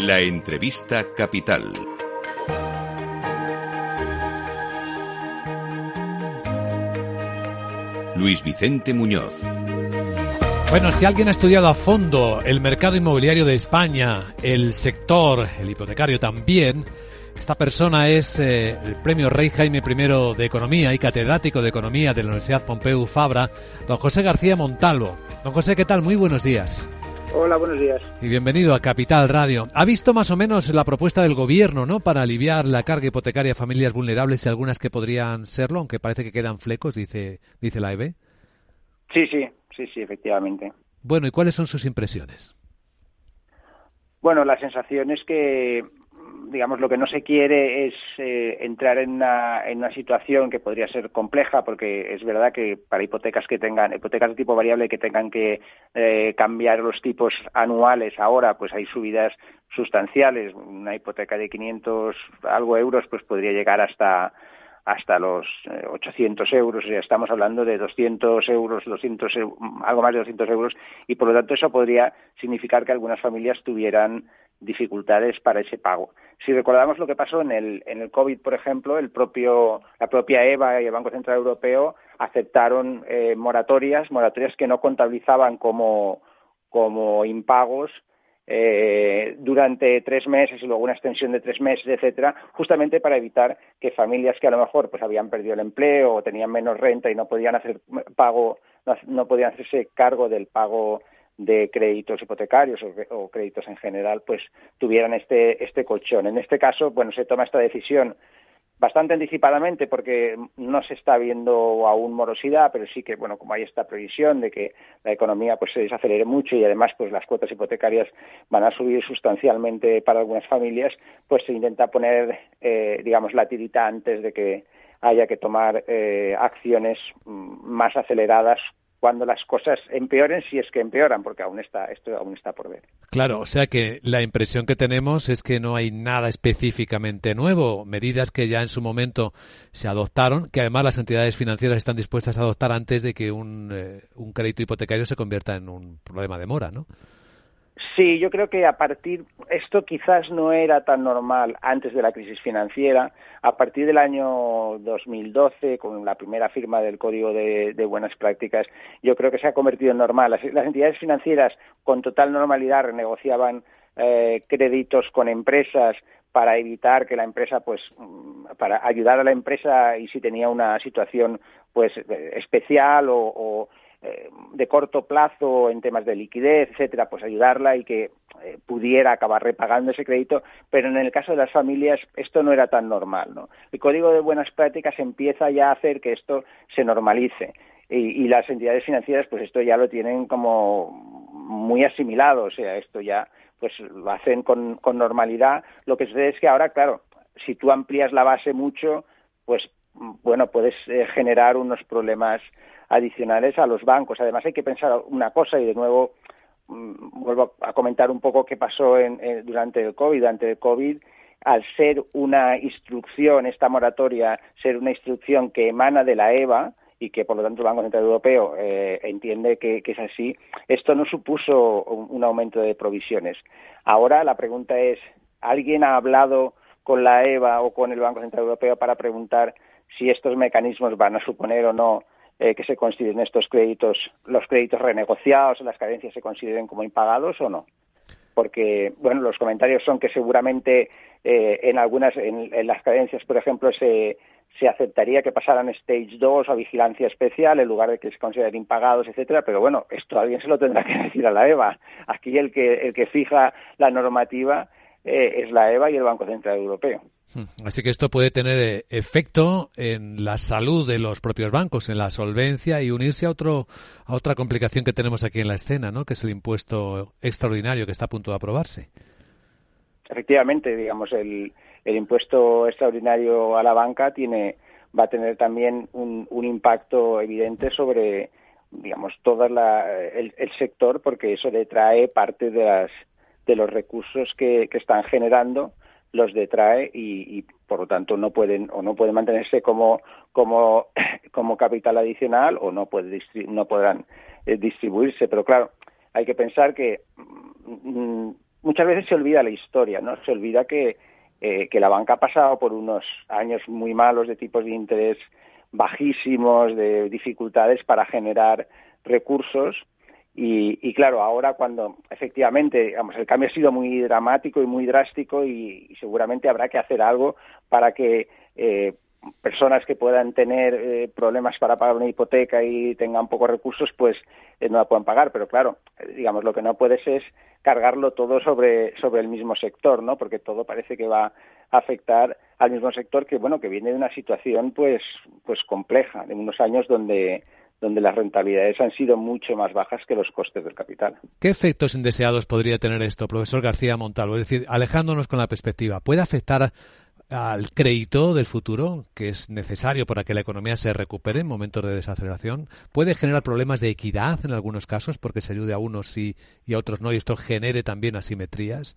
La entrevista capital. Luis Vicente Muñoz. Bueno, si alguien ha estudiado a fondo el mercado inmobiliario de España, el sector, el hipotecario también, esta persona es eh, el premio Rey Jaime I de Economía y catedrático de Economía de la Universidad Pompeu Fabra, don José García Montalvo. Don José, ¿qué tal? Muy buenos días. Hola, buenos días. Y bienvenido a Capital Radio. ¿Ha visto más o menos la propuesta del gobierno, ¿no? Para aliviar la carga hipotecaria a familias vulnerables y algunas que podrían serlo, aunque parece que quedan flecos, dice, dice la EB. Sí, sí, sí, sí, efectivamente. Bueno, ¿y cuáles son sus impresiones? Bueno, la sensación es que digamos, lo que no se quiere es eh, entrar en una, en una situación que podría ser compleja, porque es verdad que para hipotecas que tengan, hipotecas de tipo variable que tengan que eh, cambiar los tipos anuales ahora, pues hay subidas sustanciales. Una hipoteca de 500 algo euros, pues podría llegar hasta hasta los 800 eh, euros, estamos hablando de 200 euros, 200, algo más de 200 euros, y por lo tanto eso podría significar que algunas familias tuvieran dificultades para ese pago. Si recordamos lo que pasó en el, en el COVID, por ejemplo, el propio, la propia EVA y el Banco Central Europeo aceptaron eh, moratorias, moratorias que no contabilizaban como, como impagos eh, durante tres meses y luego una extensión de tres meses, etcétera, justamente para evitar que familias que a lo mejor pues habían perdido el empleo o tenían menos renta y no podían hacer pago, no podían hacerse cargo del pago de créditos hipotecarios o, créditos en general, pues tuvieran este, este colchón. En este caso, bueno, se toma esta decisión bastante anticipadamente porque no se está viendo aún morosidad, pero sí que, bueno, como hay esta previsión de que la economía pues se desacelere mucho y además pues las cuotas hipotecarias van a subir sustancialmente para algunas familias, pues se intenta poner, eh, digamos, la tirita antes de que haya que tomar eh, acciones mm, más aceleradas cuando las cosas empeoren, si es que empeoran, porque aún está, esto aún está por ver. Claro, o sea que la impresión que tenemos es que no hay nada específicamente nuevo, medidas que ya en su momento se adoptaron, que además las entidades financieras están dispuestas a adoptar antes de que un, eh, un crédito hipotecario se convierta en un problema de mora, ¿no? Sí, yo creo que a partir, esto quizás no era tan normal antes de la crisis financiera. A partir del año 2012, con la primera firma del Código de, Buenas Prácticas, yo creo que se ha convertido en normal. Las, entidades financieras con total normalidad renegociaban eh, créditos con empresas para evitar que la empresa, pues, mm, para ayudar a la empresa y si tenía una situación, pues, eh, especial o eh, de corto plazo en temas de liquidez, etcétera, pues ayudarla y que eh, pudiera acabar repagando ese crédito, pero en el caso de las familias esto no era tan normal, ¿no? El código de buenas prácticas empieza ya a hacer que esto se normalice y, las entidades financieras pues esto ya lo tienen como muy asimilado, o sea, esto ya pues lo hacen con, normalidad. Lo que sucede es que ahora, claro, si tú amplías la base mucho, pues bueno, puedes eh, generar unos problemas adicionales a los bancos. Además, hay que pensar una cosa y de nuevo mm, vuelvo a comentar un poco qué pasó en, durante el COVID. Durante el COVID, al ser una instrucción, esta moratoria, ser una instrucción que emana de la EVA, y que por lo tanto el Banco Central Europeo eh, entiende que, que, es así, esto no supuso un, un, aumento de provisiones. Ahora la pregunta es, ¿alguien ha hablado con la EVA o con el Banco Central Europeo para preguntar si estos mecanismos van a suponer o no eh, que se consideren estos créditos, los créditos renegociados, las carencias se consideren como impagados o no. Porque, bueno, los comentarios son que seguramente eh, en algunas, en, las carencias, por ejemplo, se, se aceptaría que pasaran stage 2 a vigilancia especial en lugar de que se consideren impagados, etcétera, pero bueno, esto alguien se lo tendrá que decir a la EVA. Aquí el que, el que fija la normativa eh, es la EVA y el Banco Central Europeo. Hmm. Así que esto puede tener eh, efecto en la salud de los propios bancos, en la solvencia y unirse a otro a otra complicación que tenemos aquí en la escena, ¿no? Que es el impuesto extraordinario que está a punto de aprobarse. Efectivamente, digamos el, el impuesto extraordinario a la banca tiene va a tener también un, un impacto evidente sobre digamos todo el, el, sector porque eso detrae parte de las de los recursos que, que están generando los detrae y, por lo tanto no pueden o no pueden mantenerse como como como capital adicional o no puede no podrán eh, distribuirse pero claro hay que pensar que mm, muchas veces se olvida la historia, ¿no? Se olvida que, eh, que la banca ha pasado por unos años muy malos de tipos de interés bajísimos, de dificultades para generar recursos. Y, claro, ahora cuando efectivamente digamos, el cambio ha sido muy dramático y muy drástico y, seguramente habrá que hacer algo para que eh, personas que puedan tener eh, problemas para pagar una hipoteca y tengan pocos recursos, pues eh, no la puedan pagar. Pero claro, digamos, lo que no puedes es cargarlo todo sobre, sobre el mismo sector, ¿no? Porque todo parece que va a afectar al mismo sector que, bueno, que viene de una situación, pues, pues compleja, de unos años donde donde las rentabilidades han sido mucho más bajas que los costes del capital. ¿Qué efectos indeseados podría tener esto, profesor García Montalvo? Es decir, alejándonos con la perspectiva, ¿puede afectar al crédito del futuro, que es necesario para que la economía se recupere en momentos de desaceleración. Puede generar problemas de equidad en algunos casos, porque se ayude a unos y, a otros no, y esto genere también asimetrías.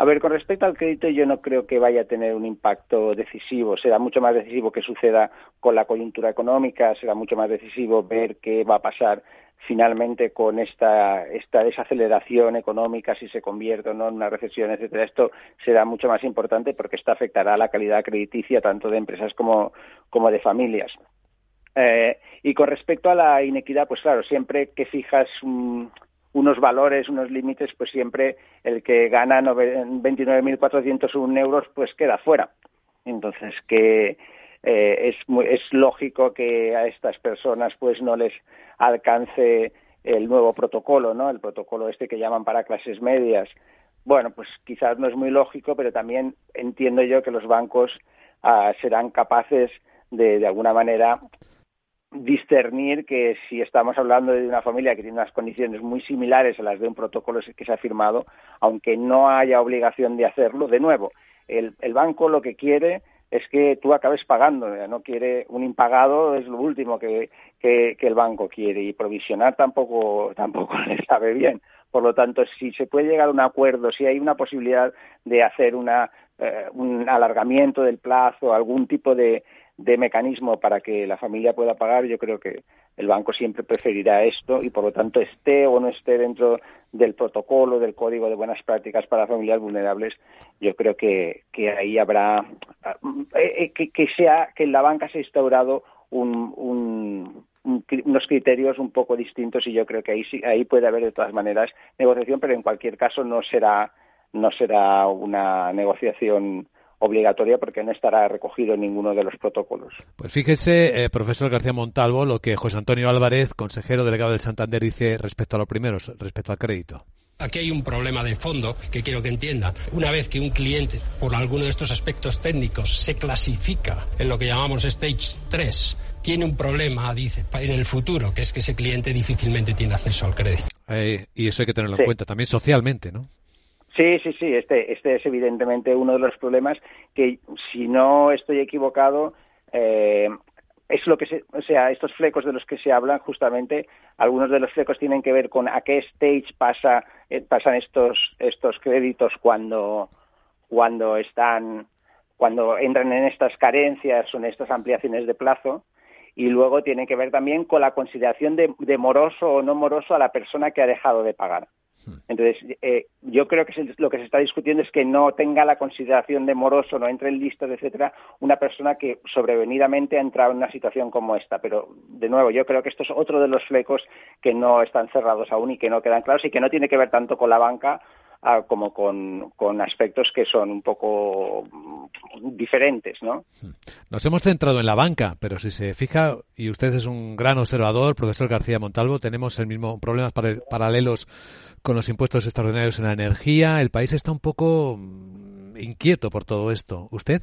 A ver, con respecto al crédito, yo no creo que vaya a tener un impacto decisivo. Será mucho más decisivo que suceda con la coyuntura económica, será mucho más decisivo ver qué va a pasar finalmente con esta, esta desaceleración económica, si se convierte o no en una recesión, etcétera, esto será mucho más importante porque esto afectará a la calidad crediticia tanto de empresas como, como de familias. Eh, y con respecto a la inequidad, pues claro, siempre que fijas unos valores, unos límites, pues siempre el que gana 29.401 euros, pues queda fuera. Entonces, que eh, es, es lógico que a estas personas pues no les alcance el nuevo protocolo, ¿no? El protocolo este que llaman para clases medias. Bueno, pues quizás no es muy lógico, pero también entiendo yo que los bancos ah, serán capaces de, de alguna manera, discernir que si estamos hablando de una familia que tiene unas condiciones muy similares a las de un protocolo que se ha firmado, aunque no haya obligación de hacerlo, de nuevo, el, el banco lo que quiere es que tú acabes pagando, no quiere un impagado es lo último que, que, el banco quiere y provisionar tampoco tampoco le sabe bien. Por lo tanto, si se puede llegar a un acuerdo, si hay una posibilidad de hacer una, eh, un alargamiento del plazo, algún tipo de, de mecanismo para que la familia pueda pagar, yo creo que el banco siempre preferirá esto y por lo tanto esté o no esté dentro del protocolo, del código de buenas prácticas para familias vulnerables, yo creo que, que ahí habrá eh, eh, que, sea que en la banca se ha instaurado un, unos criterios un poco distintos y yo creo que ahí ahí puede haber de todas maneras negociación, pero en cualquier caso no será no será una negociación obligatoria porque no estará recogido en ninguno de los protocolos. Pues fíjese, eh, profesor García Montalvo, lo que José Antonio Álvarez, consejero delegado del Santander, dice respecto a lo primero, respecto al crédito. Aquí hay un problema de fondo que quiero que entienda. Una vez que un cliente, por alguno de estos aspectos técnicos, se clasifica en lo que llamamos stage 3, tiene un problema, dice, en el futuro, que es que ese cliente difícilmente tiene acceso al crédito. Eh, y eso hay que tenerlo en cuenta también socialmente, ¿no? Sí, sí, sí, este, este es evidentemente uno de los problemas que, si no estoy equivocado, eh, es lo que se, o sea, estos flecos de los que se hablan, justamente, algunos de los flecos tienen que ver con a qué stage pasa, eh, pasan estos, estos créditos cuando, cuando están, cuando entran en estas carencias o en estas ampliaciones de plazo, y luego tienen que ver también con la consideración de moroso o no moroso a la persona que ha dejado de pagar. Entonces, eh, yo creo que lo que se está discutiendo es que no tenga la consideración de moroso, no entre en listas, etcétera, una persona que sobrevenidamente ha entrado en una situación como esta. Pero, de nuevo, yo creo que esto es otro de los flecos que no están cerrados aún y que no quedan claros y que no tiene que ver tanto con la banca ah, como con, aspectos que son un poco diferentes, ¿no? Nos hemos centrado en la banca, pero si se fija, y usted es un gran observador, profesor García Montalvo, tenemos el mismo problemas paralelos con los impuestos extraordinarios en la energía. El país está un poco mm, inquieto por todo esto. ¿Usted?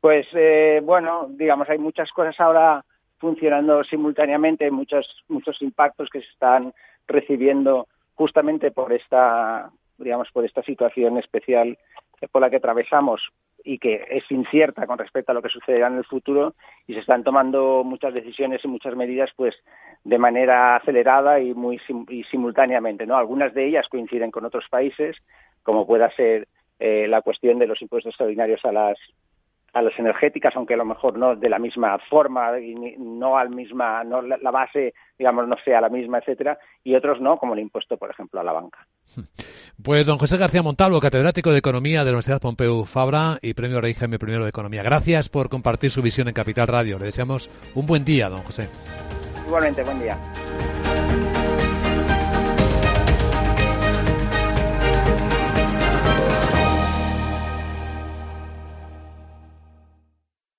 Pues eh, bueno, digamos, hay muchas cosas ahora funcionando simultáneamente, muchos, muchos impactos que se están recibiendo justamente por esta, digamos, por esta situación especial por la que atravesamos y que es incierta con respecto a lo que sucederá en el futuro y se están tomando muchas decisiones y muchas medidas pues de manera acelerada y muy y simultáneamente no algunas de ellas coinciden con otros países como pueda ser eh, la cuestión de los impuestos extraordinarios a las a las energéticas, aunque a lo mejor no de la misma forma y no al misma, no la base, digamos, no sea la misma, etcétera, y otros no, como el impuesto, por ejemplo, a la banca. Pues don José García Montalvo, catedrático de Economía de la Universidad Pompeu Fabra y premio Rey Jaime I de Economía. Gracias por compartir su visión en Capital Radio. Le deseamos un buen día, don José. Igualmente, buen día.